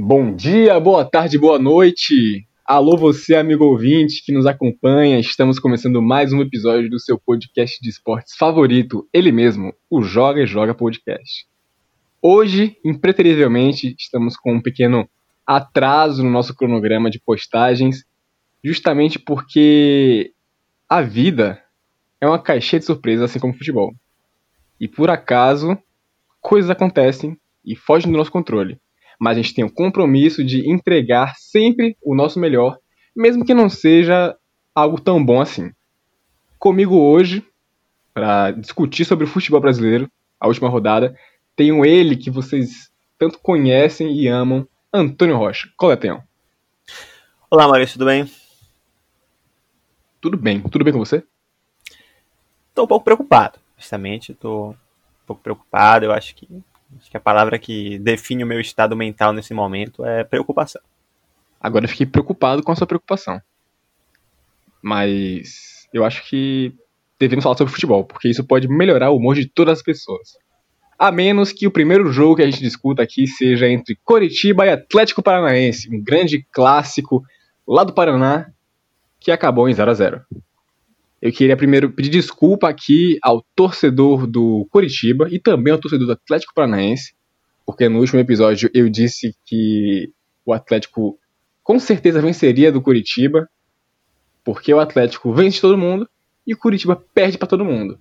Bom dia, boa tarde, boa noite. Alô, você, amigo ouvinte que nos acompanha. Estamos começando mais um episódio do seu podcast de esportes favorito, ele mesmo, o Joga e Joga Podcast. Hoje, impreterivelmente, estamos com um pequeno atraso no nosso cronograma de postagens, justamente porque a vida é uma caixinha de surpresas, assim como o futebol. E por acaso, coisas acontecem e fogem do nosso controle mas a gente tem o compromisso de entregar sempre o nosso melhor, mesmo que não seja algo tão bom assim. Comigo hoje, para discutir sobre o futebol brasileiro, a última rodada, tenho ele que vocês tanto conhecem e amam, Antônio Rocha. Qual é? Olá, Maurício, tudo bem? Tudo bem. Tudo bem com você? Estou um pouco preocupado, justamente. Estou um pouco preocupado. Eu acho que Acho que a palavra que define o meu estado mental nesse momento é preocupação. Agora eu fiquei preocupado com a sua preocupação. Mas eu acho que devemos falar sobre futebol, porque isso pode melhorar o humor de todas as pessoas. A menos que o primeiro jogo que a gente discuta aqui seja entre Coritiba e Atlético Paranaense, um grande clássico lá do Paraná que acabou em 0 a 0 eu queria primeiro pedir desculpa aqui ao torcedor do Curitiba e também ao torcedor do Atlético Paranaense, porque no último episódio eu disse que o Atlético com certeza venceria do Curitiba, porque o Atlético vence todo mundo e o Curitiba perde para todo mundo.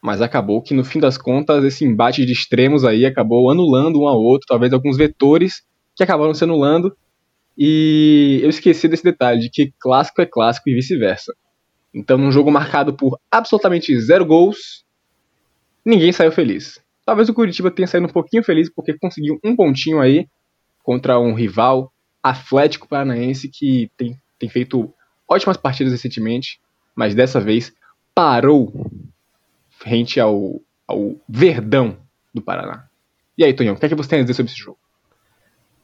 Mas acabou que no fim das contas esse embate de extremos aí acabou anulando um ao outro, talvez alguns vetores que acabaram se anulando. E eu esqueci desse detalhe de que clássico é clássico e vice-versa. Então, num jogo marcado por absolutamente zero gols, ninguém saiu feliz. Talvez o Curitiba tenha saído um pouquinho feliz porque conseguiu um pontinho aí contra um rival Atlético Paranaense que tem, tem feito ótimas partidas recentemente, mas dessa vez parou frente ao, ao Verdão do Paraná. E aí, Tonhão, o que é que você tem a dizer sobre esse jogo?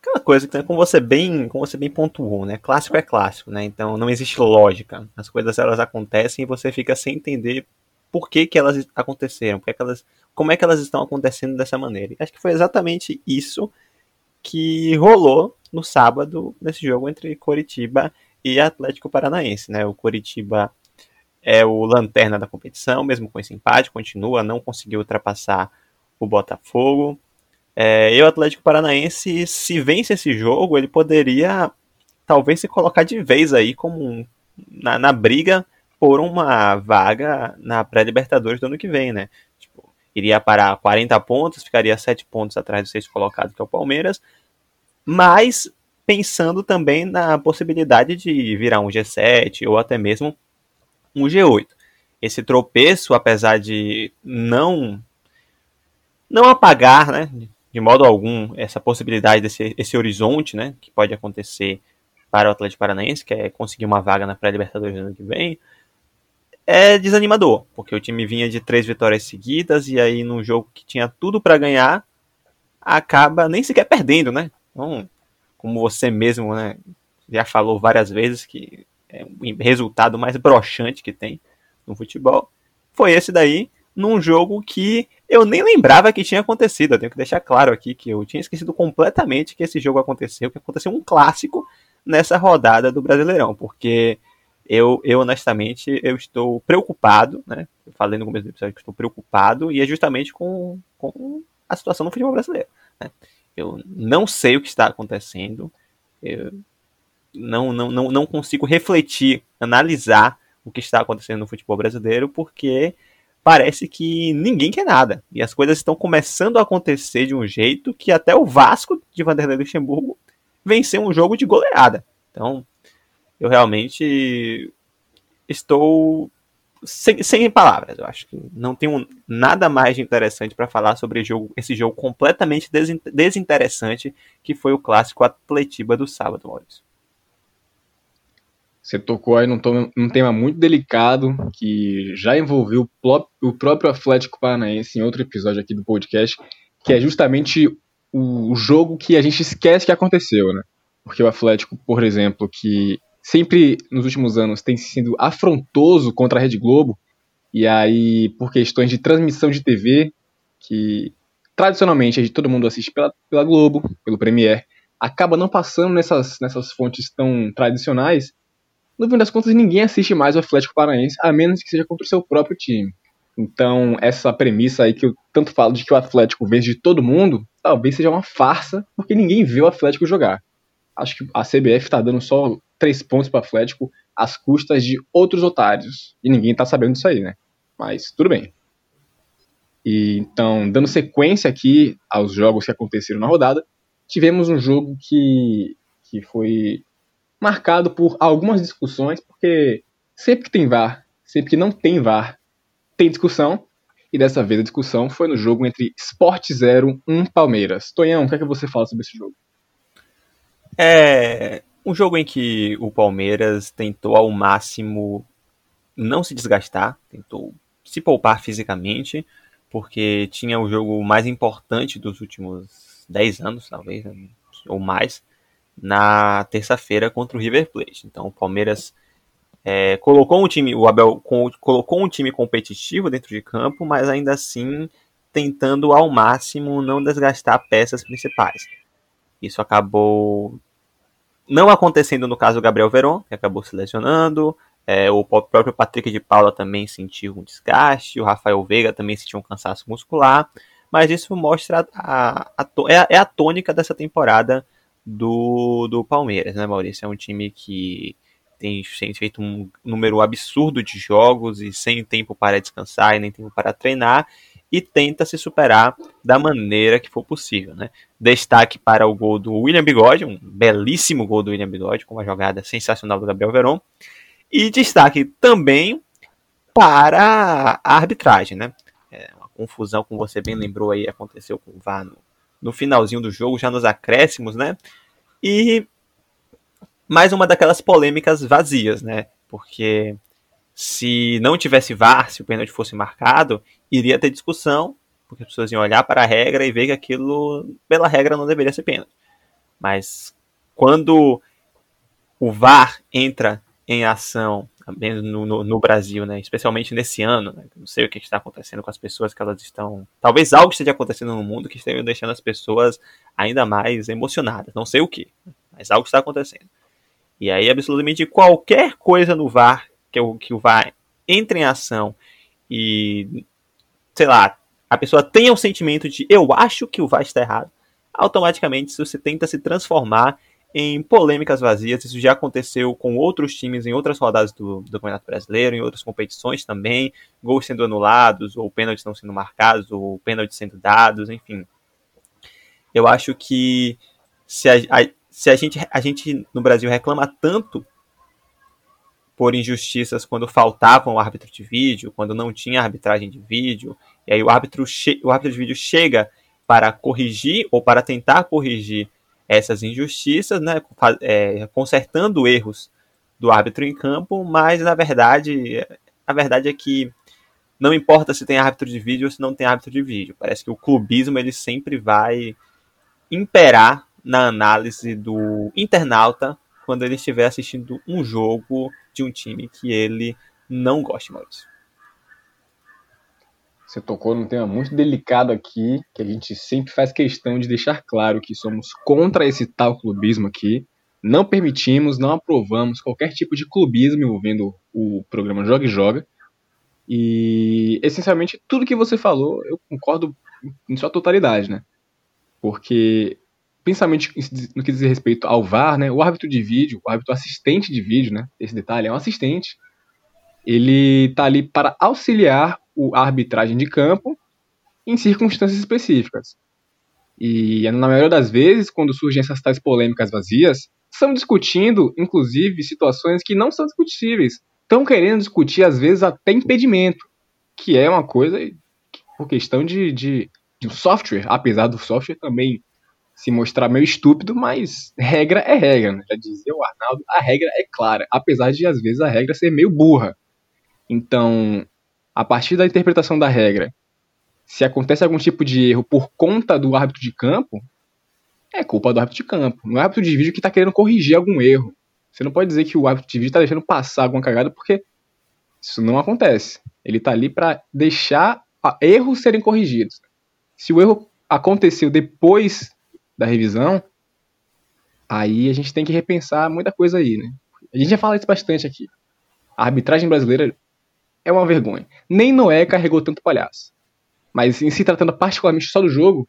Aquela coisa que como você bem, como você bem pontuou, né? Clássico é clássico, né? Então não existe lógica. As coisas elas acontecem e você fica sem entender por que, que elas aconteceram, porque elas, como é que elas estão acontecendo dessa maneira. E acho que foi exatamente isso que rolou no sábado nesse jogo entre Coritiba e Atlético Paranaense, né? O Coritiba é o lanterna da competição, mesmo com esse empate, continua, não conseguiu ultrapassar o Botafogo. É, e o Atlético Paranaense, se vence esse jogo, ele poderia talvez se colocar de vez aí como um, na, na briga por uma vaga na pré-Libertadores do ano que vem, né? Tipo, iria parar 40 pontos, ficaria 7 pontos atrás do sexto colocado, que é o Palmeiras, mas pensando também na possibilidade de virar um G7 ou até mesmo um G8. Esse tropeço, apesar de não não apagar, né, de modo algum essa possibilidade desse esse horizonte, né, que pode acontecer para o Atlético Paranaense, que é conseguir uma vaga na pré-Libertadores no ano que vem, é desanimador, porque o time vinha de três vitórias seguidas e aí num jogo que tinha tudo para ganhar, acaba nem sequer perdendo, né? Então, como você mesmo, né, já falou várias vezes que é o resultado mais broxante que tem no futebol, foi esse daí num jogo que eu nem lembrava que tinha acontecido. Eu tenho que deixar claro aqui que eu tinha esquecido completamente que esse jogo aconteceu, que aconteceu um clássico nessa rodada do Brasileirão, porque eu, eu honestamente eu estou preocupado, né? Eu falei no começo do episódio que estou preocupado e é justamente com, com a situação no futebol brasileiro. Né? Eu não sei o que está acontecendo, eu não, não, não, não consigo refletir, analisar o que está acontecendo no futebol brasileiro, porque parece que ninguém quer nada. E as coisas estão começando a acontecer de um jeito que até o Vasco de Vanderlei Luxemburgo venceu um jogo de goleada. Então, eu realmente estou sem, sem palavras. Eu acho que não tenho nada mais de interessante para falar sobre jogo, esse jogo completamente desinteressante que foi o clássico Atletiba do sábado, Maurício. Você tocou aí num, num, tema muito delicado que já envolveu o próprio Atlético Paranaense em outro episódio aqui do podcast, que é justamente o jogo que a gente esquece que aconteceu, né? Porque o Atlético, por exemplo, que sempre nos últimos anos tem sido afrontoso contra a Rede Globo, e aí por questões de transmissão de TV, que tradicionalmente todo mundo assiste pela, pela Globo, pelo Premiere, acaba não passando nessas, nessas fontes tão tradicionais, no fim das contas ninguém assiste mais o Atlético Paranaense, a menos que seja contra o seu próprio time. Então, essa premissa aí que eu tanto falo de que o Atlético vence de todo mundo, talvez seja uma farsa, porque ninguém vê o Atlético jogar. Acho que a CBF está dando só três pontos para o Atlético às custas de outros otários. E ninguém está sabendo disso aí, né? Mas tudo bem. E, então, dando sequência aqui aos jogos que aconteceram na rodada, tivemos um jogo que, que foi marcado por algumas discussões, porque sempre que tem VAR, sempre que não tem VAR, tem discussão. E dessa vez a discussão foi no jogo entre Sport 0 1 Palmeiras. Tonhão, o que é que você fala sobre esse jogo? É um jogo em que o Palmeiras tentou ao máximo não se desgastar, tentou se poupar fisicamente, porque tinha o jogo mais importante dos últimos 10 anos, talvez, ou mais, na terça-feira contra o River Plate. Então o Palmeiras é, colocou um time, o Abel colocou um time competitivo dentro de campo, mas ainda assim tentando ao máximo não desgastar peças principais. Isso acabou não acontecendo no caso do Gabriel Veron, que acabou se lesionando. É, o próprio Patrick de Paula também sentiu um desgaste, o Rafael Veiga também sentiu um cansaço muscular, mas isso mostra a, a, é, é a tônica dessa temporada do, do Palmeiras, né, Maurício? É um time que tem feito um número absurdo de jogos e sem tempo para descansar e nem tempo para treinar e tenta se superar da maneira que for possível. Né? Destaque para o gol do William Bigode, um belíssimo gol do William Bigode, com uma jogada sensacional do Gabriel Veron. E destaque também para a arbitragem. Né? É uma confusão, como você bem lembrou aí, aconteceu com o VAR no, no finalzinho do jogo, já nos acréscimos, né? E mais uma daquelas polêmicas vazias, né? Porque se não tivesse VAR, se o pênalti fosse marcado, iria ter discussão, porque as pessoas iam olhar para a regra e ver que aquilo, pela regra, não deveria ser pênalti. Mas quando o VAR entra em ação no, no, no, Brasil, né? especialmente nesse ano. Né? Não sei o que está acontecendo com as pessoas que elas estão. Talvez algo esteja acontecendo no mundo que esteja deixando as pessoas ainda mais emocionadas. Não sei o que, mas algo está acontecendo. E aí, absolutamente qualquer coisa no VAR, que, o, que o VAR entre em ação e, sei lá, a pessoa tenha o sentimento de eu acho que o VAR está errado, automaticamente você tenta se transformar em polêmicas vazias. Isso já aconteceu com outros times em outras rodadas do, do Campeonato Brasileiro, em outras competições também, gols sendo anulados, ou pênaltis não sendo marcados, ou pênaltis sendo dados, enfim. Eu acho que se a, a se a gente, a gente no Brasil reclama tanto por injustiças quando faltava um árbitro de vídeo, quando não tinha arbitragem de vídeo, e aí o árbitro, o árbitro de vídeo chega para corrigir ou para tentar corrigir essas injustiças, né, é, consertando erros do árbitro em campo, mas na verdade, a verdade é que não importa se tem árbitro de vídeo ou se não tem árbitro de vídeo. Parece que o clubismo ele sempre vai imperar na análise do internauta quando ele estiver assistindo um jogo de um time que ele não gosta, Maurício. Você tocou num tema muito delicado aqui, que a gente sempre faz questão de deixar claro que somos contra esse tal clubismo aqui. Não permitimos, não aprovamos qualquer tipo de clubismo envolvendo o programa Joga e Joga. E, essencialmente, tudo que você falou, eu concordo em sua totalidade, né? Porque principalmente no que diz respeito ao VAR, né, o árbitro de vídeo, o árbitro assistente de vídeo, né, esse detalhe é um assistente, ele está ali para auxiliar a arbitragem de campo em circunstâncias específicas. E na maioria das vezes, quando surgem essas tais polêmicas vazias, estão discutindo, inclusive, situações que não são discutíveis. Estão querendo discutir, às vezes, até impedimento, que é uma coisa por questão de, de, de um software, apesar do software também se mostrar meio estúpido, mas regra é regra, né? Já dizia o Arnaldo, a regra é clara, apesar de às vezes a regra ser meio burra. Então, a partir da interpretação da regra, se acontece algum tipo de erro por conta do árbitro de campo, é culpa do árbitro de campo. Não é o árbitro de vídeo que está querendo corrigir algum erro. Você não pode dizer que o árbitro de vídeo está deixando passar alguma cagada, porque isso não acontece. Ele está ali para deixar erros serem corrigidos. Se o erro aconteceu depois da revisão, aí a gente tem que repensar muita coisa aí, né? A gente já fala isso bastante aqui. A arbitragem brasileira é uma vergonha. Nem Noé carregou tanto palhaço. Mas em se tratando particularmente só do jogo,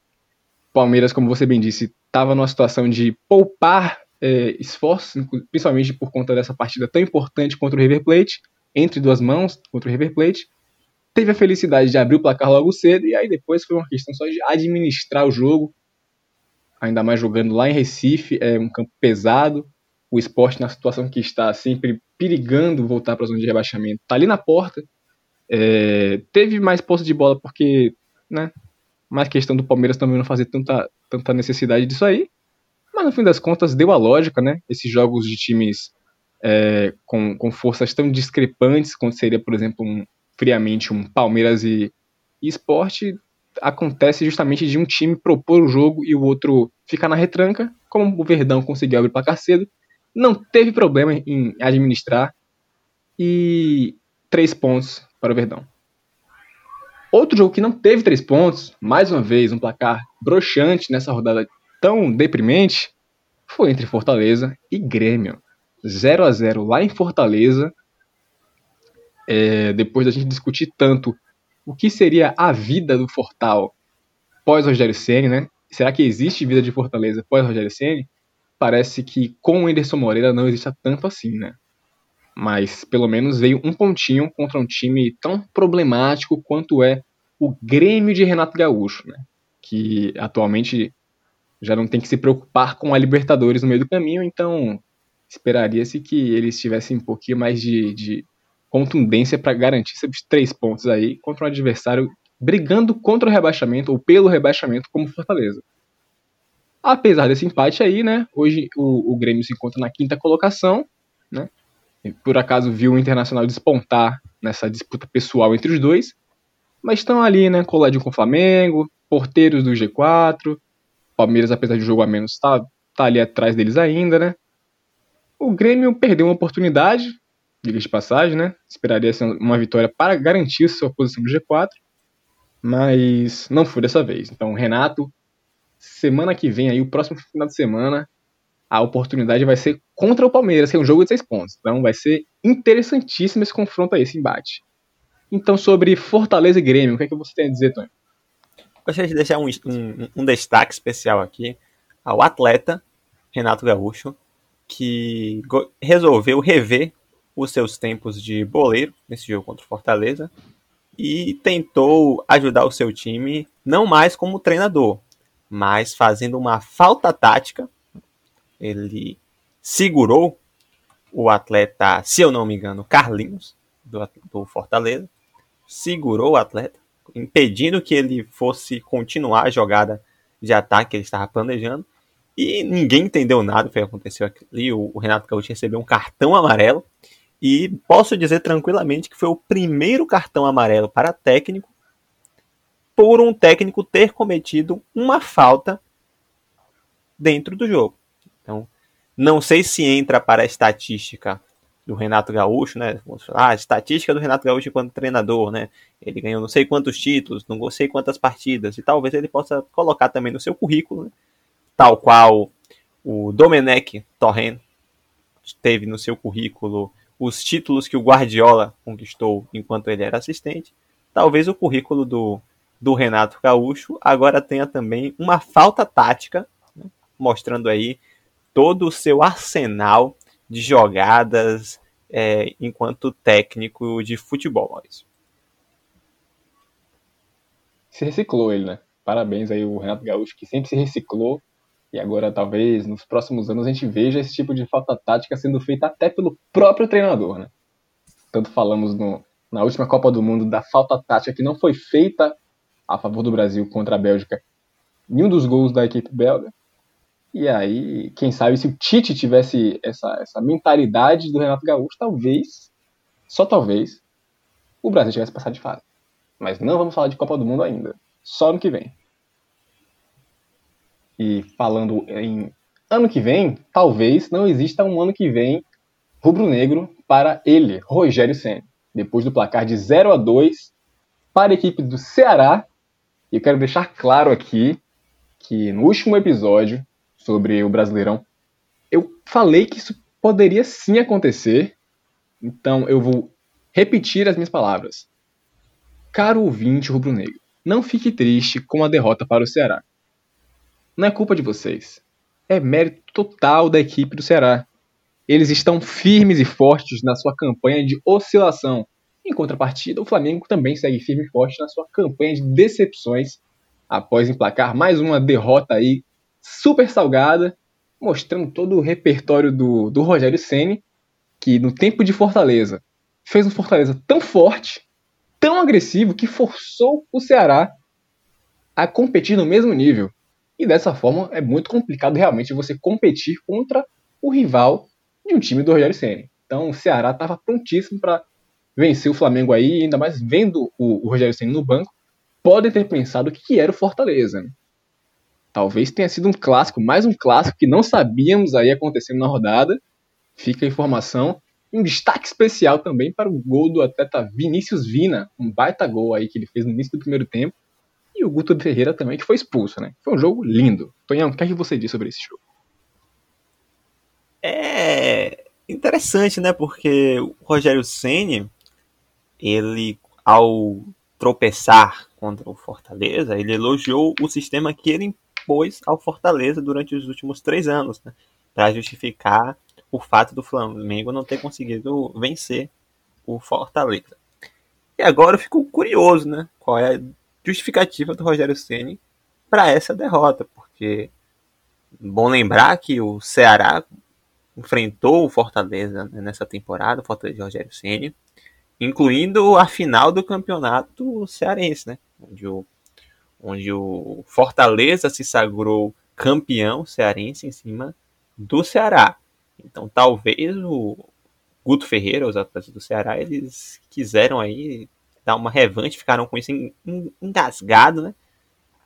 Palmeiras, como você bem disse, estava numa situação de poupar é, principalmente por conta dessa partida tão importante contra o River Plate, entre duas mãos contra o River Plate. Teve a felicidade de abrir o placar logo cedo e aí depois foi uma questão só de administrar o jogo, ainda mais jogando lá em Recife, é um campo pesado. O esporte, na situação que está, sempre perigando voltar para a zona de rebaixamento, está ali na porta. É, teve mais posse de bola porque, né, mais questão do Palmeiras também não fazer tanta, tanta necessidade disso aí. Mas no fim das contas deu a lógica, né? Esses jogos de times é, com, com forças tão discrepantes, quanto seria, por exemplo, um, friamente um Palmeiras e, e Esporte, acontece justamente de um time propor o jogo e o outro ficar na retranca, como o Verdão conseguiu abrir placar cedo, não teve problema em administrar e três pontos para o Verdão. Outro jogo que não teve três pontos, mais uma vez um placar broxante nessa rodada tão deprimente, foi entre Fortaleza e Grêmio. 0 a 0 lá em Fortaleza. É, depois da gente discutir tanto o que seria a vida do Fortal pós Rogério Ceni, né? Será que existe vida de Fortaleza pós Rogério Ceni? Parece que com o Anderson Moreira não existe tanto assim, né? Mas pelo menos veio um pontinho contra um time tão problemático quanto é o Grêmio de Renato Gaúcho, né? Que atualmente já não tem que se preocupar com a Libertadores no meio do caminho, então esperaria-se que eles tivessem um pouquinho mais de, de contundência para garantir esses três pontos aí contra um adversário brigando contra o rebaixamento ou pelo rebaixamento como Fortaleza. Apesar desse empate aí, né, hoje o, o Grêmio se encontra na quinta colocação, né, por acaso viu o Internacional despontar nessa disputa pessoal entre os dois, mas estão ali, né, coladinho com o Flamengo, porteiros do G4, Palmeiras, apesar de jogo a menos, está tá ali atrás deles ainda, né, o Grêmio perdeu uma oportunidade, diga de passagem, né? Esperaria ser uma vitória para garantir sua posição no G4, mas não foi dessa vez. Então, Renato, semana que vem, aí, o próximo final de semana, a oportunidade vai ser contra o Palmeiras, que é um jogo de seis pontos. Então, vai ser interessantíssimo esse confronto aí, esse embate. Então, sobre Fortaleza e Grêmio, o que é que você tem a dizer, Tony? Gostaria de deixar um, um, um destaque especial aqui ao atleta Renato Gaúcho, que resolveu rever os seus tempos de boleiro nesse jogo contra o Fortaleza e tentou ajudar o seu time não mais como treinador, mas fazendo uma falta tática. Ele segurou o atleta, se eu não me engano, Carlinhos, do, do Fortaleza, segurou o atleta, impedindo que ele fosse continuar a jogada de ataque que ele estava planejando e ninguém entendeu nada do que aconteceu ali. O, Renato Gaúcho recebeu um cartão amarelo. E posso dizer tranquilamente que foi o primeiro cartão amarelo para técnico por um técnico ter cometido uma falta dentro do jogo. Então, não sei se entra para a estatística do Renato Gaúcho, né? Ah, a estatística do Renato Gaúcho enquanto treinador, né? Ele ganhou não sei quantos títulos, não sei quantas partidas, e talvez ele possa colocar também no seu currículo, né? tal qual o Domenech Torrent teve no seu currículo os títulos que o Guardiola conquistou enquanto ele era assistente, talvez o currículo do, do Renato Gaúcho agora tenha também uma falta tática, né, mostrando aí todo o seu arsenal de jogadas é, enquanto técnico de futebol, Maurício. Se reciclou ele, né? Parabéns aí o Renato Gaúcho, que sempre se reciclou e agora, talvez, nos próximos anos, a gente veja esse tipo de falta tática sendo feita até pelo próprio treinador, né? Tanto falamos no, na última Copa do Mundo da falta tática que não foi feita a favor do Brasil contra a Bélgica. Nenhum dos gols da equipe belga. E aí, quem sabe se o Tite tivesse essa, essa mentalidade do Renato Gaúcho, talvez, só talvez, o Brasil tivesse passado de fase. Mas não vamos falar de Copa do Mundo ainda. Só no que vem. E falando em ano que vem, talvez não exista um ano que vem rubro-negro para ele, Rogério Senna. Depois do placar de 0 a 2 para a equipe do Ceará. E eu quero deixar claro aqui que no último episódio sobre o Brasileirão, falei que isso poderia sim acontecer. Então eu vou repetir as minhas palavras. Caro ouvinte rubro-negro, não fique triste com a derrota para o Ceará. Não é culpa de vocês. É mérito total da equipe do Ceará. Eles estão firmes e fortes na sua campanha de oscilação. Em contrapartida, o Flamengo também segue firme e forte na sua campanha de decepções após emplacar mais uma derrota aí super salgada, mostrando todo o repertório do, do Rogério Ceni, que no tempo de Fortaleza fez um Fortaleza tão forte, tão agressivo que forçou o Ceará a competir no mesmo nível. E dessa forma é muito complicado realmente você competir contra o rival de um time do Rogério Ceni. Então o Ceará estava prontíssimo para vencer o Flamengo aí, ainda mais vendo o, o Rogério Ceni no banco, podem ter pensado que era o Fortaleza. Talvez tenha sido um clássico, mais um clássico que não sabíamos aí acontecendo na rodada. Fica a informação. Um destaque especial também para o gol do atleta Vinícius Vina, um baita gol aí que ele fez no início do primeiro tempo. E o Guto Ferreira também, que foi expulso, né? Foi um jogo lindo. Tonhão, o que, é que você diz sobre esse jogo? É interessante, né? Porque o Rogério Ceni, ele ao tropeçar contra o Fortaleza, ele elogiou o sistema que ele impôs ao Fortaleza durante os últimos três anos, né? para justificar o fato do Flamengo não ter conseguido vencer o Fortaleza. E agora eu fico curioso, né? Qual é a justificativa do Rogério Ceni para essa derrota, porque bom lembrar que o Ceará enfrentou o Fortaleza né, nessa temporada, o Fortaleza de Rogério Ceni, incluindo a final do campeonato cearense, né? Onde o, onde o Fortaleza se sagrou campeão cearense em cima do Ceará. Então talvez o Guto Ferreira, os atletas do Ceará, eles quiseram aí dar uma revanche, ficaram com isso engasgado, né?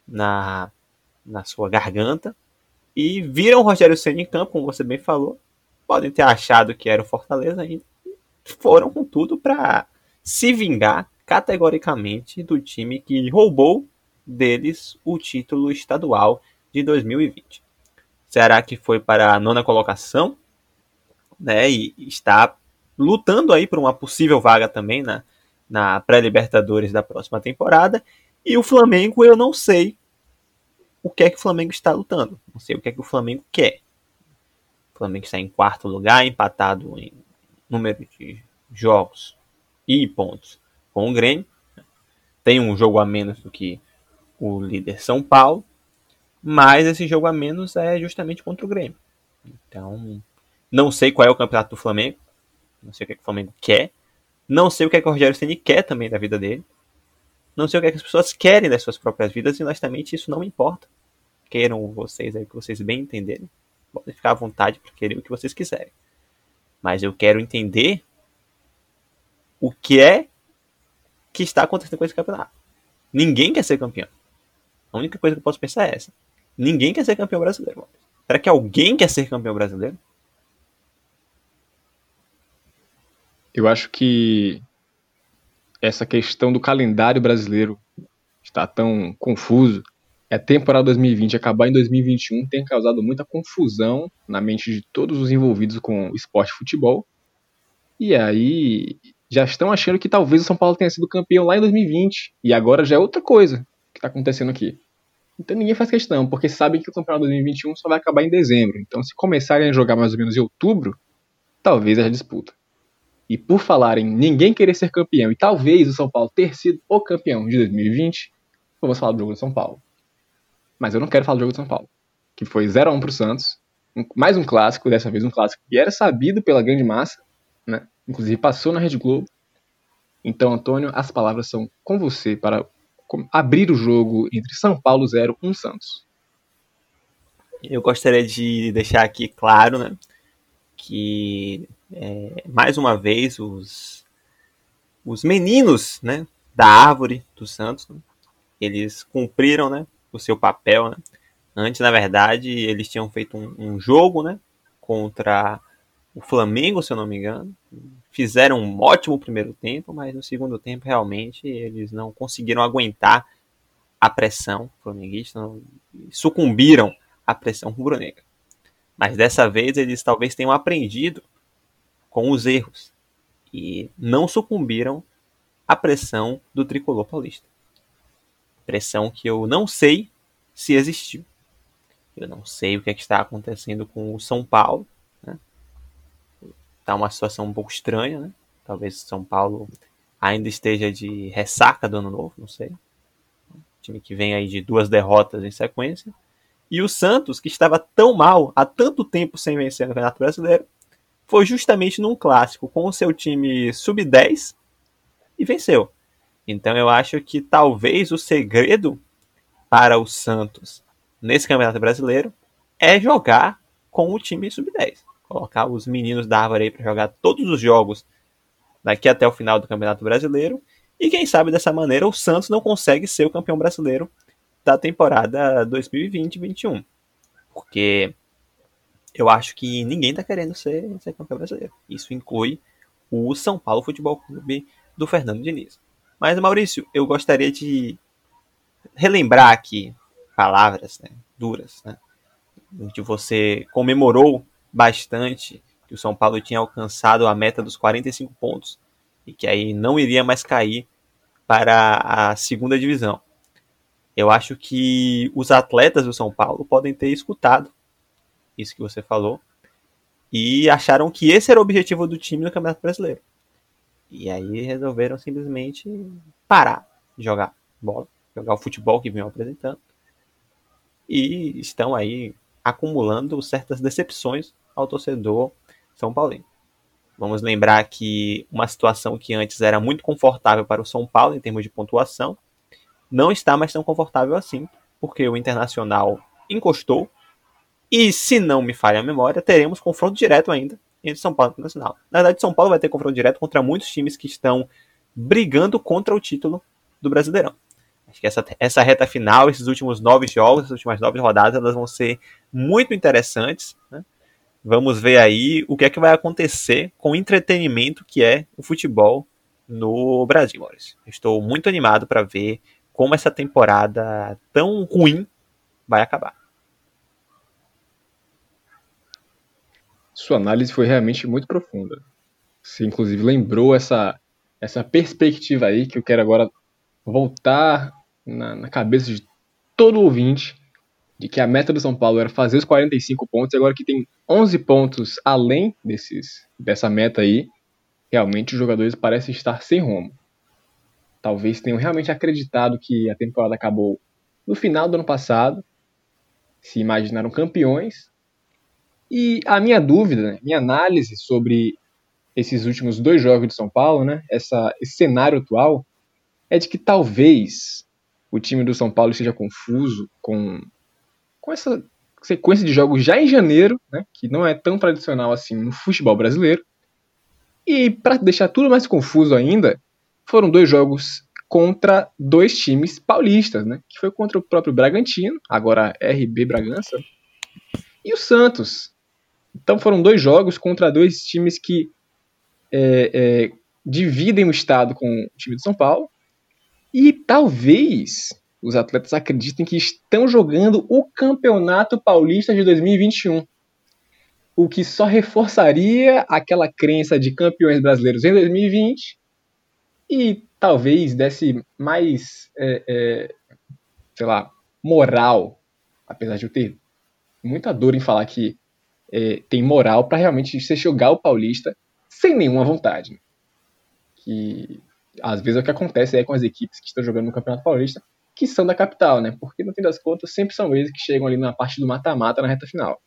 Na, na sua garganta. E viram o Rogério Senna em campo, como você bem falou. Podem ter achado que era o Fortaleza ainda foram com tudo para se vingar categoricamente do time que roubou deles o título estadual de 2020. Será que foi para a nona colocação, né? E está lutando aí por uma possível vaga também na, na pré-Libertadores da próxima temporada. E o Flamengo, eu não sei o que é que o Flamengo está lutando. Não sei o que é que o Flamengo quer. O Flamengo está em quarto lugar, empatado em número de jogos e pontos com o Grêmio. Tem um jogo a menos do que o líder São Paulo, mas esse jogo a menos é justamente contra o Grêmio. Então, não sei qual é o campeonato do Flamengo, não sei o que, é que o Flamengo quer, não sei o que, é que o Rogério Ceni quer também da vida dele, não sei o que, é que as pessoas querem das suas próprias vidas e honestamente isso não importa. Queiram vocês aí que vocês bem entenderem, podem ficar à vontade para querer o que vocês quiserem. Mas eu quero entender o que é que está acontecendo com esse campeonato. Ninguém quer ser campeão. A única coisa que eu posso pensar é essa. Ninguém quer ser campeão brasileiro. Será que alguém quer ser campeão brasileiro? Eu acho que essa questão do calendário brasileiro está tão confuso. A temporada 2020 acabar em 2021 tem causado muita confusão na mente de todos os envolvidos com esporte e futebol. E aí já estão achando que talvez o São Paulo tenha sido campeão lá em 2020 e agora já é outra coisa que está acontecendo aqui. Então ninguém faz questão, porque sabem que o campeonato 2021 só vai acabar em dezembro. Então se começarem a jogar mais ou menos em outubro, talvez haja disputa. E por falar em ninguém querer ser campeão e talvez o São Paulo ter sido o campeão de 2020, vamos falar do jogo do São Paulo. Mas eu não quero falar do jogo do São Paulo, que foi 0 a 1 pro Santos, mais um clássico, dessa vez um clássico que era sabido pela grande massa, né? Inclusive passou na Rede Globo. Então, Antônio, as palavras são com você para abrir o jogo entre São Paulo 0 e 1 Santos. Eu gostaria de deixar aqui claro, né, que é, mais uma vez os os meninos, né, da árvore do Santos, né, eles cumpriram, né, o seu papel, né. Antes, na verdade, eles tinham feito um, um jogo, né, contra o Flamengo, se eu não me engano. Fizeram um ótimo primeiro tempo, mas no segundo tempo realmente eles não conseguiram aguentar a pressão flamenguista, não, sucumbiram à pressão rubro-negra. Mas dessa vez eles talvez tenham aprendido com os erros e não sucumbiram à pressão do tricolor paulista. Pressão que eu não sei se existiu. Eu não sei o que, é que está acontecendo com o São Paulo. Tá uma situação um pouco estranha, né? Talvez São Paulo ainda esteja de ressaca do ano novo, não sei. time que vem aí de duas derrotas em sequência. E o Santos, que estava tão mal há tanto tempo sem vencer no Campeonato Brasileiro, foi justamente num clássico com o seu time sub-10 e venceu. Então eu acho que talvez o segredo para o Santos nesse Campeonato Brasileiro é jogar com o time sub-10. Colocar os meninos da árvore aí para jogar todos os jogos daqui até o final do Campeonato Brasileiro. E quem sabe dessa maneira o Santos não consegue ser o campeão brasileiro da temporada 2020-21. Porque eu acho que ninguém está querendo ser, ser campeão brasileiro. Isso inclui o São Paulo Futebol Clube do Fernando Diniz. Mas, Maurício, eu gostaria de relembrar aqui palavras né, duras, né, que você comemorou bastante que o São Paulo tinha alcançado a meta dos 45 pontos e que aí não iria mais cair para a segunda divisão. Eu acho que os atletas do São Paulo podem ter escutado isso que você falou e acharam que esse era o objetivo do time no Campeonato Brasileiro. E aí resolveram simplesmente parar de jogar bola, jogar o futebol que vinham apresentando. E estão aí acumulando certas decepções ao torcedor São Paulino. Vamos lembrar que uma situação que antes era muito confortável para o São Paulo em termos de pontuação, não está mais tão confortável assim, porque o Internacional encostou. E se não me falha a memória, teremos confronto direto ainda entre São Paulo e Internacional. Na verdade, São Paulo vai ter confronto direto contra muitos times que estão brigando contra o título do Brasileirão. Acho que essa, essa reta final, esses últimos nove jogos, essas últimas nove rodadas, elas vão ser muito interessantes. Né? Vamos ver aí o que é que vai acontecer com o entretenimento que é o futebol no Brasil, Maurício. Estou muito animado para ver como essa temporada tão ruim vai acabar. Sua análise foi realmente muito profunda. Você, inclusive, lembrou essa, essa perspectiva aí que eu quero agora voltar na, na cabeça de todo ouvinte de que a meta do São Paulo era fazer os 45 pontos, e agora que tem 11 pontos além desses, dessa meta aí, realmente os jogadores parecem estar sem rumo. Talvez tenham realmente acreditado que a temporada acabou no final do ano passado, se imaginaram campeões, e a minha dúvida, né, minha análise sobre esses últimos dois jogos de São Paulo, né, essa, esse cenário atual, é de que talvez o time do São Paulo esteja confuso com, com essa sequência de jogos já em janeiro, né, que não é tão tradicional assim no futebol brasileiro. E para deixar tudo mais confuso ainda, foram dois jogos contra dois times paulistas, né, que foi contra o próprio Bragantino, agora RB Bragança, e o Santos, então foram dois jogos contra dois times que é, é, dividem o estado com o time de São Paulo. E talvez os atletas acreditem que estão jogando o Campeonato Paulista de 2021. O que só reforçaria aquela crença de campeões brasileiros em 2020 e talvez desse mais, é, é, sei lá, moral, apesar de eu ter muita dor em falar que é, tem moral para realmente você jogar o Paulista sem nenhuma vontade. Né? Que às vezes é o que acontece aí com as equipes que estão jogando no Campeonato Paulista, que são da capital, né? Porque no fim das contas sempre são eles que chegam ali na parte do mata-mata na reta final.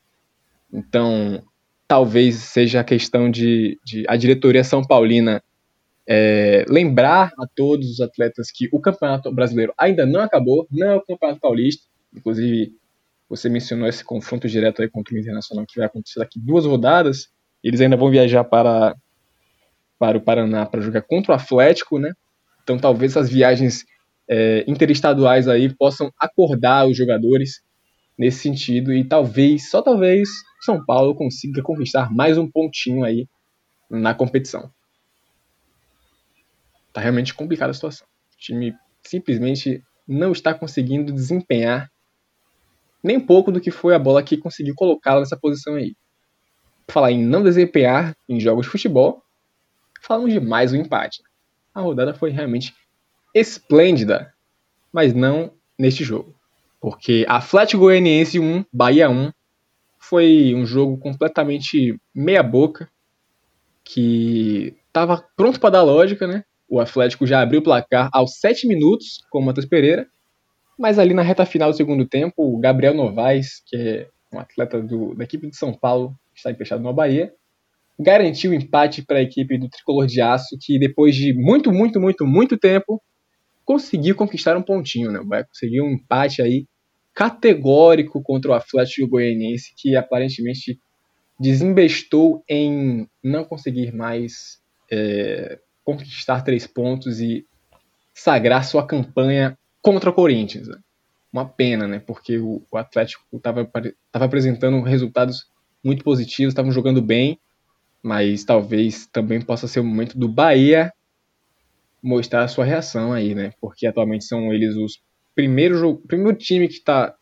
Então, talvez seja a questão de, de a diretoria São Paulina é, lembrar a todos os atletas que o Campeonato Brasileiro ainda não acabou, não é o Campeonato Paulista. Inclusive, você mencionou esse confronto direto aí contra o Internacional que vai acontecer daqui duas rodadas. Eles ainda vão viajar para, para o Paraná para jogar contra o Atlético, né? Então talvez as viagens é, interestaduais aí possam acordar os jogadores nesse sentido e talvez, só talvez, São Paulo consiga conquistar mais um pontinho aí na competição. Tá realmente complicada a situação. O time simplesmente não está conseguindo desempenhar nem pouco do que foi a bola que conseguiu colocá-la nessa posição aí. falar em não desempenhar em jogos de futebol, falamos de mais um empate. A rodada foi realmente esplêndida, mas não neste jogo. Porque Atlético Goianiense 1, Bahia 1, foi um jogo completamente meia boca, que estava pronto para dar lógica, né? O Atlético já abriu o placar aos 7 minutos com o Matheus Pereira, mas ali na reta final do segundo tempo, o Gabriel Novaes, que é um atleta do, da equipe de São Paulo, que está emprestado no Bahia, garantiu o empate para a equipe do Tricolor de Aço, que depois de muito, muito, muito, muito tempo, conseguiu conquistar um pontinho, né? Vai conseguir um empate aí categórico contra o Atlético Goianiense, que aparentemente desembestou em não conseguir mais é, conquistar três pontos e sagrar sua campanha contra o Corinthians. Né? Uma pena, né? Porque o, o Atlético estava apresentando resultados muito positivos, estavam jogando bem, mas talvez também possa ser o momento do Bahia mostrar a sua reação aí, né? Porque atualmente são eles os primeiro, primeiro time que está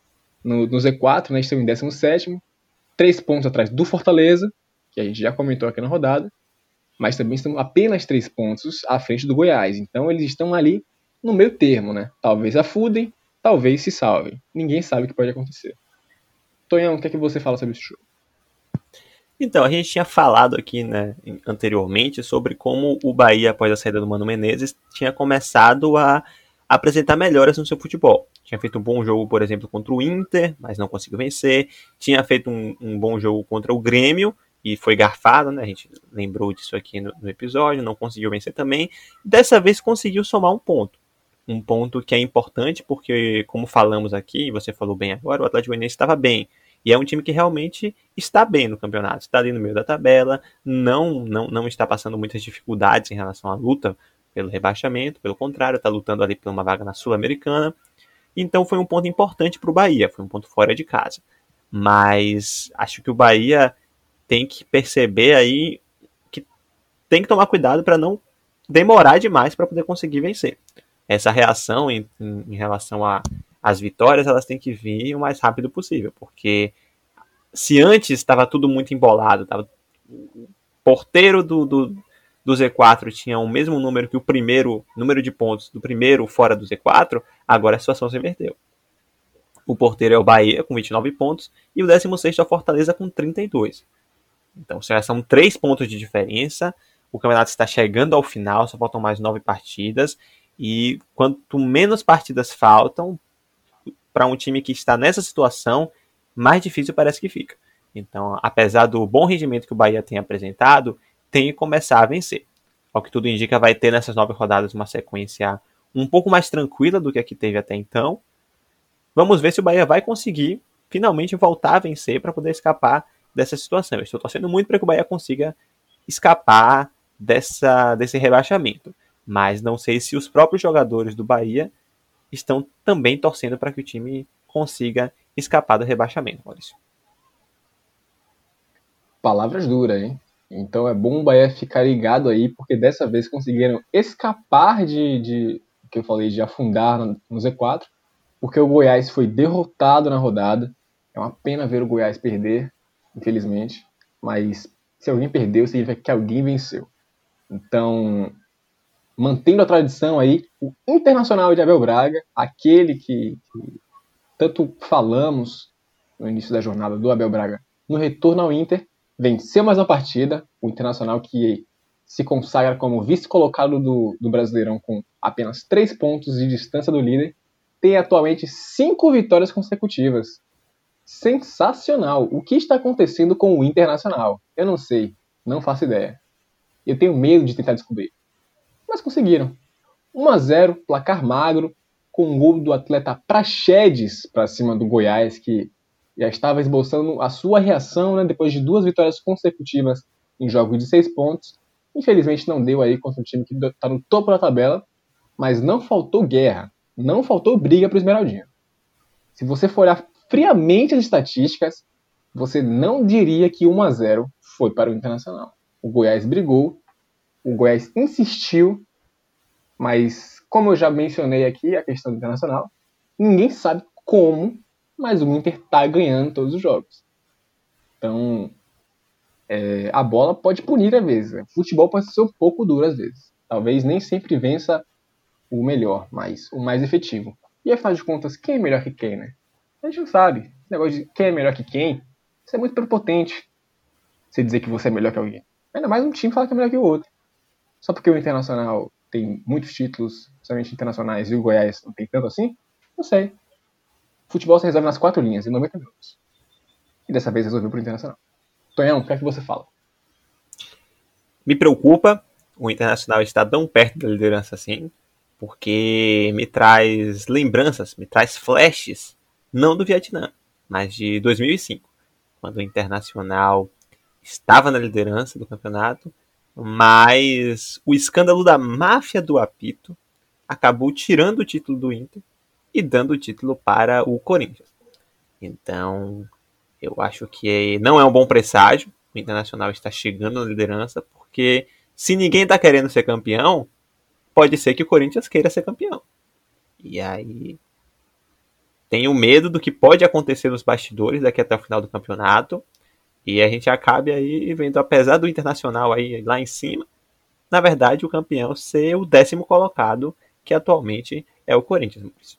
no, no, Z4, né? Estão em 17, três pontos atrás do Fortaleza, que a gente já comentou aqui na rodada, mas também estão apenas três pontos à frente do Goiás. Então eles estão ali no meio termo, né? Talvez afudem, talvez se salvem. Ninguém sabe o que pode acontecer. Tonhão, o que é que você fala sobre esse jogo? Então, a gente tinha falado aqui né, anteriormente sobre como o Bahia, após a saída do Mano Menezes, tinha começado a apresentar melhoras no seu futebol. Tinha feito um bom jogo, por exemplo, contra o Inter, mas não conseguiu vencer. Tinha feito um, um bom jogo contra o Grêmio e foi garfado, né? A gente lembrou disso aqui no, no, episódio, não conseguiu vencer também. Dessa vez conseguiu somar um ponto. Um ponto que é importante porque, como falamos aqui, você falou bem agora, o Atlético Goianiense estava bem. E é um time que realmente está bem no campeonato, está ali no meio da tabela, não, não, não está passando muitas dificuldades em relação à luta pelo rebaixamento, pelo contrário, está lutando ali por uma vaga na Sul-Americana. Então foi um ponto importante para o Bahia, foi um ponto fora de casa. Mas acho que o Bahia tem que perceber aí que tem que tomar cuidado para não demorar demais para poder conseguir vencer. Essa reação em, em, em relação a as vitórias elas têm que vir o mais rápido possível, porque se antes estava tudo muito embolado, tava, o porteiro do, do, do Z4 tinha o mesmo número que o primeiro número de pontos do primeiro fora do Z4, agora a situação se inverteu. O porteiro é o Bahia com 29 pontos e o 16 é o Fortaleza com 32. Então são três pontos de diferença. O campeonato está chegando ao final, só faltam mais nove partidas. E quanto menos partidas faltam, para um time que está nessa situação, mais difícil parece que fica. Então, apesar do bom rendimento que o Bahia tem apresentado, tem que começar a vencer. Ao que tudo indica, vai ter nessas nove rodadas uma sequência um pouco mais tranquila do que a que teve até então. Vamos ver se o Bahia vai conseguir finalmente voltar a vencer para poder escapar dessa situação. Eu estou torcendo muito para que o Bahia consiga escapar dessa, desse rebaixamento. Mas não sei se os próprios jogadores do Bahia estão também torcendo para que o time consiga escapar do rebaixamento, Maurício. Palavras duras, hein? Então é bom o Bahia ficar ligado aí, porque dessa vez conseguiram escapar de, de que eu falei, de afundar no, no Z4, porque o Goiás foi derrotado na rodada. É uma pena ver o Goiás perder, infelizmente, mas se alguém perdeu, significa que alguém venceu. Então, mantendo a tradição aí, o Internacional de Abel Braga, aquele que, que tanto falamos no início da jornada do Abel Braga, no retorno ao Inter, venceu mais uma partida, o Internacional que se consagra como vice-colocado do, do Brasileirão com apenas três pontos de distância do líder, tem atualmente cinco vitórias consecutivas. Sensacional! O que está acontecendo com o Internacional? Eu não sei, não faço ideia. Eu tenho medo de tentar descobrir mas conseguiram. 1 a 0 placar magro, com um gol do atleta Praxedes para cima do Goiás, que já estava esboçando a sua reação né, depois de duas vitórias consecutivas em jogos de seis pontos. Infelizmente não deu aí contra um time que está no topo da tabela, mas não faltou guerra, não faltou briga para o Esmeraldinho. Se você for olhar friamente as estatísticas, você não diria que 1 a 0 foi para o Internacional. O Goiás brigou, o Goiás insistiu, mas como eu já mencionei aqui a questão do internacional, ninguém sabe como mas o Inter tá ganhando todos os jogos. Então, é, a bola pode punir às vezes. O futebol pode ser um pouco duro às vezes. Talvez nem sempre vença o melhor, mas o mais efetivo. E afinal de contas, quem é melhor que quem, né? A gente não sabe. Esse negócio de quem é melhor que quem, isso é muito prepotente. Você dizer que você é melhor que alguém. Ainda mais um time falar que é melhor que o outro. Só porque o Internacional tem muitos títulos, somente internacionais, e o Goiás não tem tanto assim? Não sei. Futebol se resolve nas quatro linhas, em 90 minutos. E dessa vez resolveu pro Internacional. Tonhão, o que é que você fala? Me preocupa o Internacional estar tão perto da liderança assim, porque me traz lembranças, me traz flashes, não do Vietnã, mas de 2005, quando o Internacional estava na liderança do campeonato, mas o escândalo da máfia do apito acabou tirando o título do Inter e dando o título para o Corinthians. Então, eu acho que não é um bom presságio. O Internacional está chegando na liderança, porque se ninguém está querendo ser campeão, pode ser que o Corinthians queira ser campeão. E aí tenho medo do que pode acontecer nos bastidores daqui até o final do campeonato. E a gente acabe aí vendo, apesar do Internacional aí lá em cima, na verdade o campeão ser o décimo colocado, que atualmente é o Corinthians.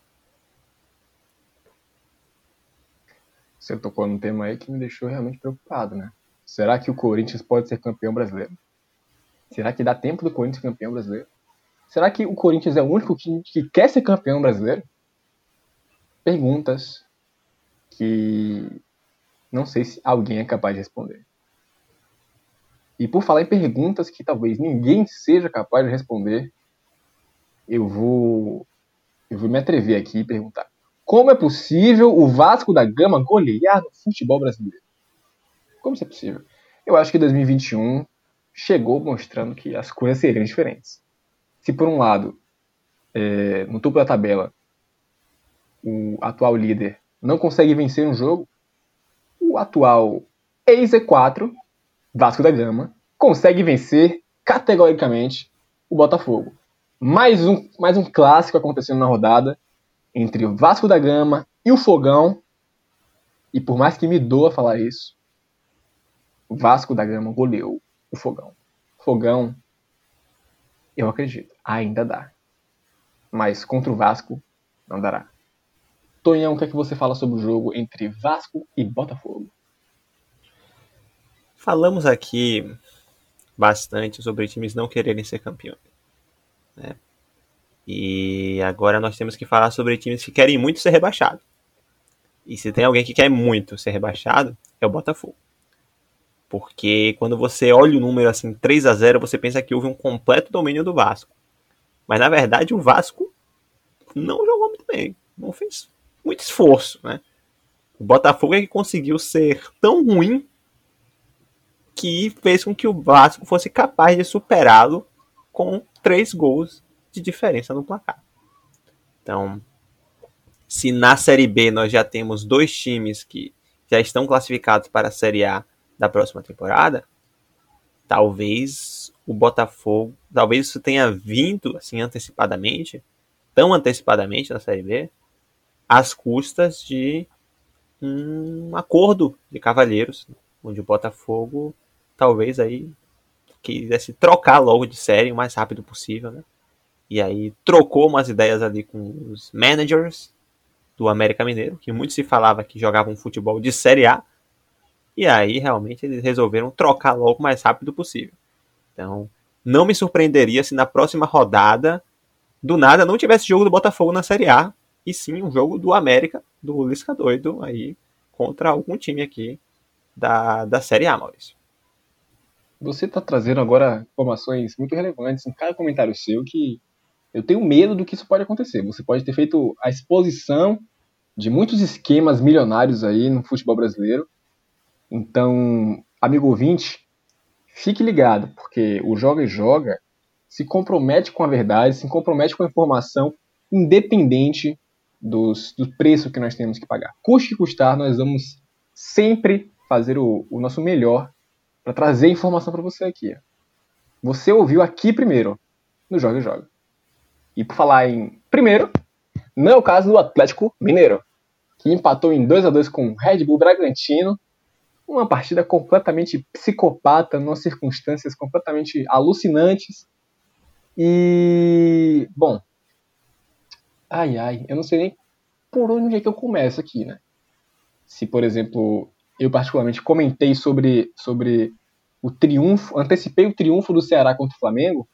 Você tocou num tema aí que me deixou realmente preocupado, né? Será que o Corinthians pode ser campeão brasileiro? Será que dá tempo do Corinthians ser campeão brasileiro? Será que o Corinthians é o único time que quer ser campeão brasileiro? Perguntas que não sei se alguém é capaz de responder. E por falar em perguntas que talvez ninguém seja capaz de responder, eu vou eu vou me atrever aqui e perguntar: como é possível o Vasco da Gama golear no futebol brasileiro? Como isso é possível? Eu acho que 2021 chegou mostrando que as coisas seriam diferentes. Se por um lado, é, no topo da tabela, o atual líder não consegue vencer um jogo, o atual ex-E4, Vasco da Gama, consegue vencer categoricamente o Botafogo. Mais um, mais um clássico acontecendo na rodada entre o Vasco da Gama e o Fogão. E por mais que me doa falar isso, o Vasco da Gama goleou o Fogão. Fogão, eu acredito, ainda dá. Mas contra o Vasco, não dará. Tonhão, o que é que você fala sobre o jogo entre Vasco e Botafogo? Falamos aqui bastante sobre times não quererem ser campeões. Né? E agora nós temos que falar sobre times que querem muito ser rebaixado. E se tem alguém que quer muito ser rebaixado, é o Botafogo. Porque quando você olha o número assim 3 a 0 você pensa que houve um completo domínio do Vasco. Mas na verdade o Vasco não jogou muito bem. Não fez muito esforço, né? O Botafogo é que conseguiu ser tão ruim que fez com que o Vasco fosse capaz de superá-lo com três gols de diferença no placar. Então, se na Série B nós já temos dois times que já estão classificados para a Série A da próxima temporada, talvez o Botafogo, talvez isso tenha vindo assim antecipadamente, tão antecipadamente na Série B, às custas de um acordo de cavalheiros, onde o Botafogo talvez aí quisesse trocar logo de série o mais rápido possível, né? E aí trocou umas ideias ali com os managers do América Mineiro, que muito se falava que jogavam futebol de Série A. E aí realmente eles resolveram trocar logo o mais rápido possível. Então, não me surpreenderia se na próxima rodada, do nada, não tivesse jogo do Botafogo na Série A, e sim um jogo do América, do Lisca Doido, aí, contra algum time aqui da, da Série A, Maurício. Você está trazendo agora informações muito relevantes em cada comentário seu que eu tenho medo do que isso pode acontecer. Você pode ter feito a exposição de muitos esquemas milionários aí no futebol brasileiro. Então, amigo ouvinte, fique ligado, porque o Joga e Joga se compromete com a verdade, se compromete com a informação independente dos, do preço que nós temos que pagar. Custe que custar, nós vamos sempre fazer o, o nosso melhor para trazer informação para você aqui. Você ouviu aqui primeiro, no Joga e Joga. E por falar em primeiro, não é o caso do Atlético Mineiro. que empatou em 2 a 2 com o Red Bull Bragantino. Uma partida completamente psicopata, em circunstâncias completamente alucinantes. E. Bom. Ai, ai, eu não sei nem por onde é que eu começo aqui, né? Se, por exemplo, eu particularmente comentei sobre, sobre o triunfo, antecipei o triunfo do Ceará contra o Flamengo,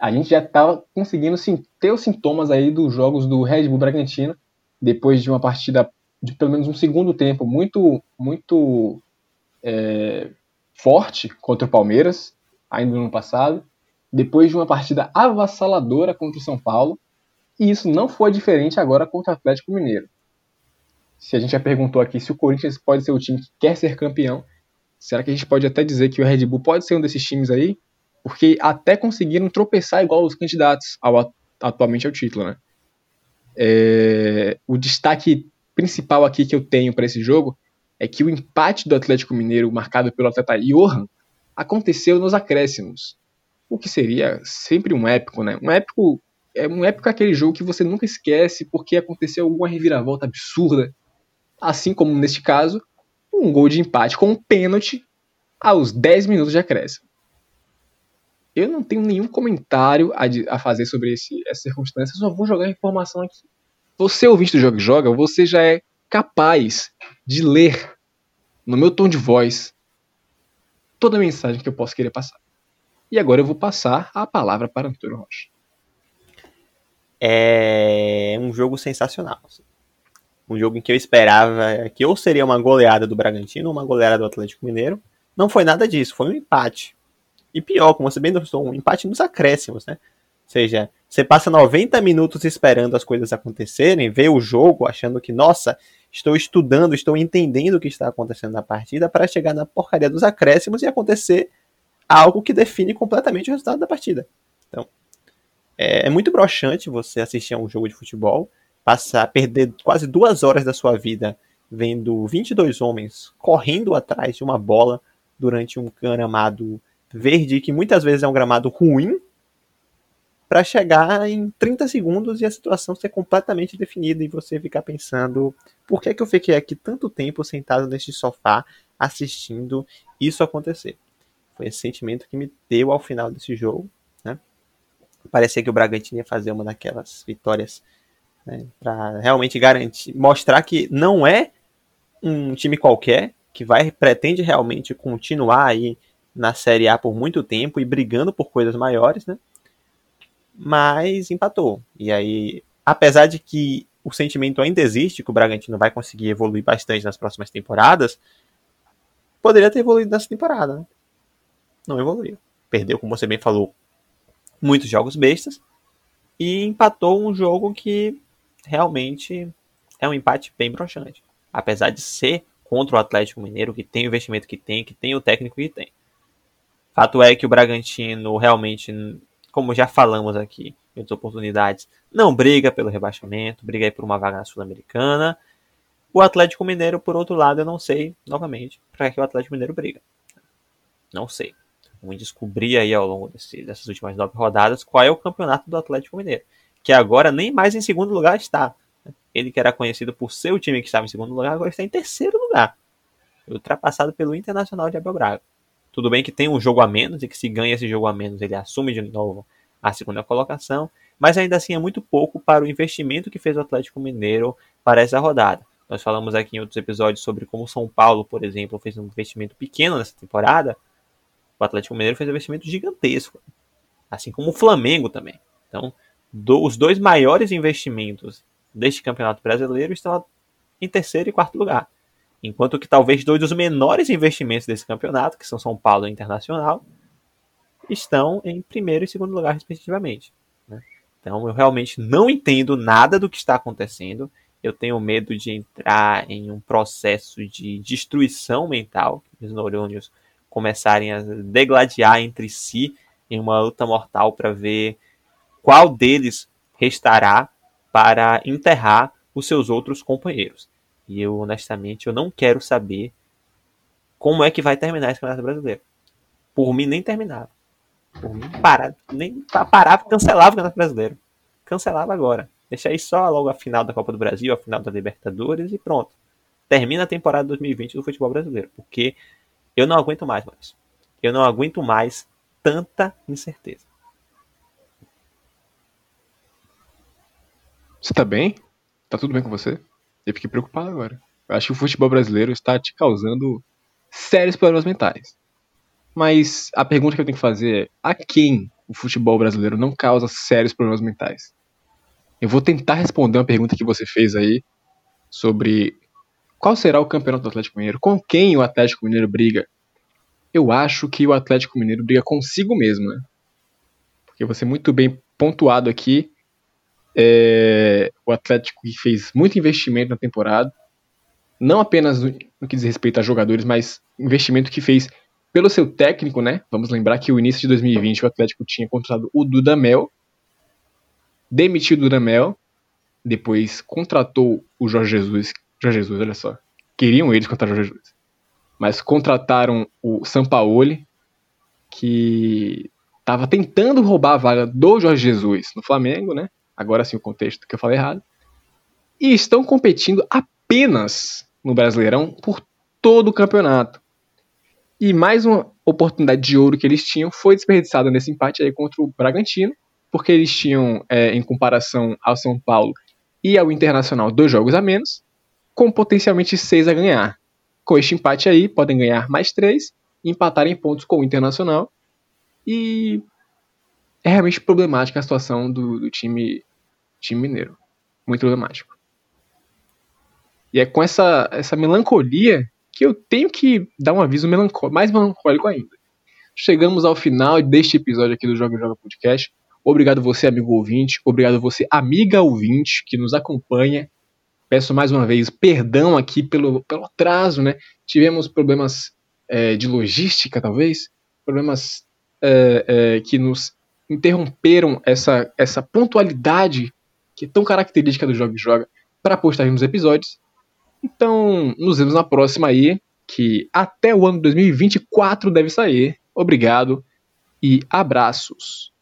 a gente já estava conseguindo sim, ter os sintomas aí dos jogos do Red Bull Bragantino, depois de uma partida de pelo menos um segundo tempo muito, muito é, forte contra o Palmeiras, ainda no ano passado, depois de uma partida avassaladora contra o São Paulo, e isso não foi diferente agora contra o Atlético Mineiro. Se a gente já perguntou aqui se o Corinthians pode ser o time que quer ser campeão, será que a gente pode até dizer que o Red Bull pode ser um desses times aí? Porque até conseguiram tropeçar igual os candidatos ao, atualmente ao título, né? É, o destaque principal aqui que eu tenho para esse jogo é que o empate do Atlético Mineiro, marcado pelo atleta Johan, aconteceu nos acréscimos. O que seria sempre um épico, né? Um épico é um épico aquele jogo que você nunca esquece porque aconteceu alguma reviravolta absurda. Assim como neste caso, um gol de empate com um pênalti aos 10 minutos de acréscimo. Eu não tenho nenhum comentário a, a fazer sobre esse, essa circunstância, só vou jogar informação aqui. Você, ouvinte do Jogo Joga, você já é capaz de ler no meu tom de voz toda a mensagem que eu posso querer passar. E agora eu vou passar a palavra para Antônio Rocha. É um jogo sensacional. Assim. Um jogo em que eu esperava que ou seria uma goleada do Bragantino ou uma goleada do Atlético Mineiro. Não foi nada disso, foi um empate. E pior, como você bem notou, um empate nos acréscimos, né? Ou seja, você passa 90 minutos esperando as coisas acontecerem, vê o jogo achando que, nossa, estou estudando, estou entendendo o que está acontecendo na partida para chegar na porcaria dos acréscimos e acontecer algo que define completamente o resultado da partida. Então, é, é muito broxante você assistir a um jogo de futebol, passar, perder quase duas horas da sua vida vendo 22 homens correndo atrás de uma bola durante um gramado verde, que muitas vezes é um gramado ruim, para chegar em 30 segundos e a situação ser completamente definida e você ficar pensando por que, é que eu fiquei aqui tanto tempo sentado neste sofá assistindo isso acontecer. Foi esse sentimento que me deu ao final desse jogo. Parecia que o Bragantino ia fazer uma daquelas vitórias né, para realmente garantir, mostrar que não é um time qualquer que vai pretende realmente continuar aí na Série A por muito tempo e brigando por coisas maiores, né? Mas empatou. E aí, apesar de que o sentimento ainda existe que o Bragantino vai conseguir evoluir bastante nas próximas temporadas, poderia ter evoluído nessa temporada, né? não evoluiu. Perdeu, como você bem falou, muitos jogos bestas e empatou um jogo que realmente é um empate bem broxante. Apesar de ser contra o Atlético Mineiro, que tem o investimento que tem, que tem o técnico que tem. Fato é que o Bragantino realmente, como já falamos aqui em outras oportunidades, não briga pelo rebaixamento, briga por uma vaga na Sul-Americana. O Atlético Mineiro, por outro lado, eu não sei, novamente, para que o Atlético Mineiro briga. Não sei. Vamos descobrir aí ao longo desse, dessas últimas nove rodadas qual é o campeonato do Atlético Mineiro. Que agora nem mais em segundo lugar está. Ele que era conhecido por seu time que estava em segundo lugar, agora está em terceiro lugar. Ultrapassado pelo Internacional de Abel Braga. Tudo bem que tem um jogo a menos e que se ganha esse jogo a menos ele assume de novo a segunda colocação, mas ainda assim é muito pouco para o investimento que fez o Atlético Mineiro para essa rodada. Nós falamos aqui em outros episódios sobre como São Paulo, por exemplo, fez um investimento pequeno nessa temporada, o Atlético Mineiro fez um investimento gigantesco, assim como o Flamengo também. Então, do, os dois maiores investimentos deste campeonato brasileiro estão em terceiro e quarto lugar. Enquanto que talvez dois dos menores investimentos desse campeonato, que são São Paulo e Internacional, estão em primeiro e segundo lugar, respectivamente. Né? Então eu realmente não entendo nada do que está acontecendo. Eu tenho medo de entrar em um processo de destruição mental, os neurônios começarem a degladiar entre si em uma luta mortal para ver qual deles restará para enterrar os seus outros companheiros. E eu, honestamente, eu não quero saber como é que vai terminar esse Campeonato Brasileiro. Por mim, nem terminava. Por mim, parar, nem parava, cancelava o Campeonato Brasileiro. Cancelava agora. Deixa aí só logo a final da Copa do Brasil, a final da Libertadores e pronto. Termina a temporada 2020 do futebol brasileiro. Porque eu não aguento mais, mas Eu não aguento mais tanta incerteza. Você tá bem? Tá tudo bem com você? Eu fiquei preocupado agora. Eu acho que o futebol brasileiro está te causando sérios problemas mentais. Mas a pergunta que eu tenho que fazer é: a quem o futebol brasileiro não causa sérios problemas mentais? Eu vou tentar responder uma pergunta que você fez aí sobre qual será o campeonato do Atlético Mineiro, com quem o Atlético Mineiro briga. Eu acho que o Atlético Mineiro briga consigo mesmo, né? Porque você muito bem pontuado aqui, é, o Atlético fez muito investimento na temporada, não apenas no, no que diz respeito a jogadores, mas investimento que fez pelo seu técnico, né? Vamos lembrar que o início de 2020 o Atlético tinha contratado o Dudamel, demitiu o Dudamel, depois contratou o Jorge Jesus. Jorge Jesus, olha só. Queriam eles contratar o Jorge Jesus. Mas contrataram o Sampaoli, que estava tentando roubar a vaga do Jorge Jesus no Flamengo, né? Agora sim o contexto que eu falei errado. E estão competindo apenas no Brasileirão por todo o campeonato. E mais uma oportunidade de ouro que eles tinham foi desperdiçada nesse empate aí contra o Bragantino, porque eles tinham, é, em comparação ao São Paulo e ao Internacional, dois jogos a menos, com potencialmente seis a ganhar. Com este empate aí, podem ganhar mais três, empatar em pontos com o Internacional. E é realmente problemática a situação do, do time, time mineiro. Muito problemático. E é com essa, essa melancolia que eu tenho que dar um aviso melancólico, mais melancólico ainda. Chegamos ao final deste episódio aqui do Joga Joga Podcast. Obrigado você, amigo ouvinte. Obrigado você, amiga ouvinte, que nos acompanha. Peço mais uma vez perdão aqui pelo, pelo atraso, né? Tivemos problemas é, de logística, talvez. Problemas é, é, que nos interromperam essa, essa pontualidade que é tão característica do Joga Joga para postar nos episódios. Então, nos vemos na próxima aí, que até o ano 2024 deve sair. Obrigado e abraços.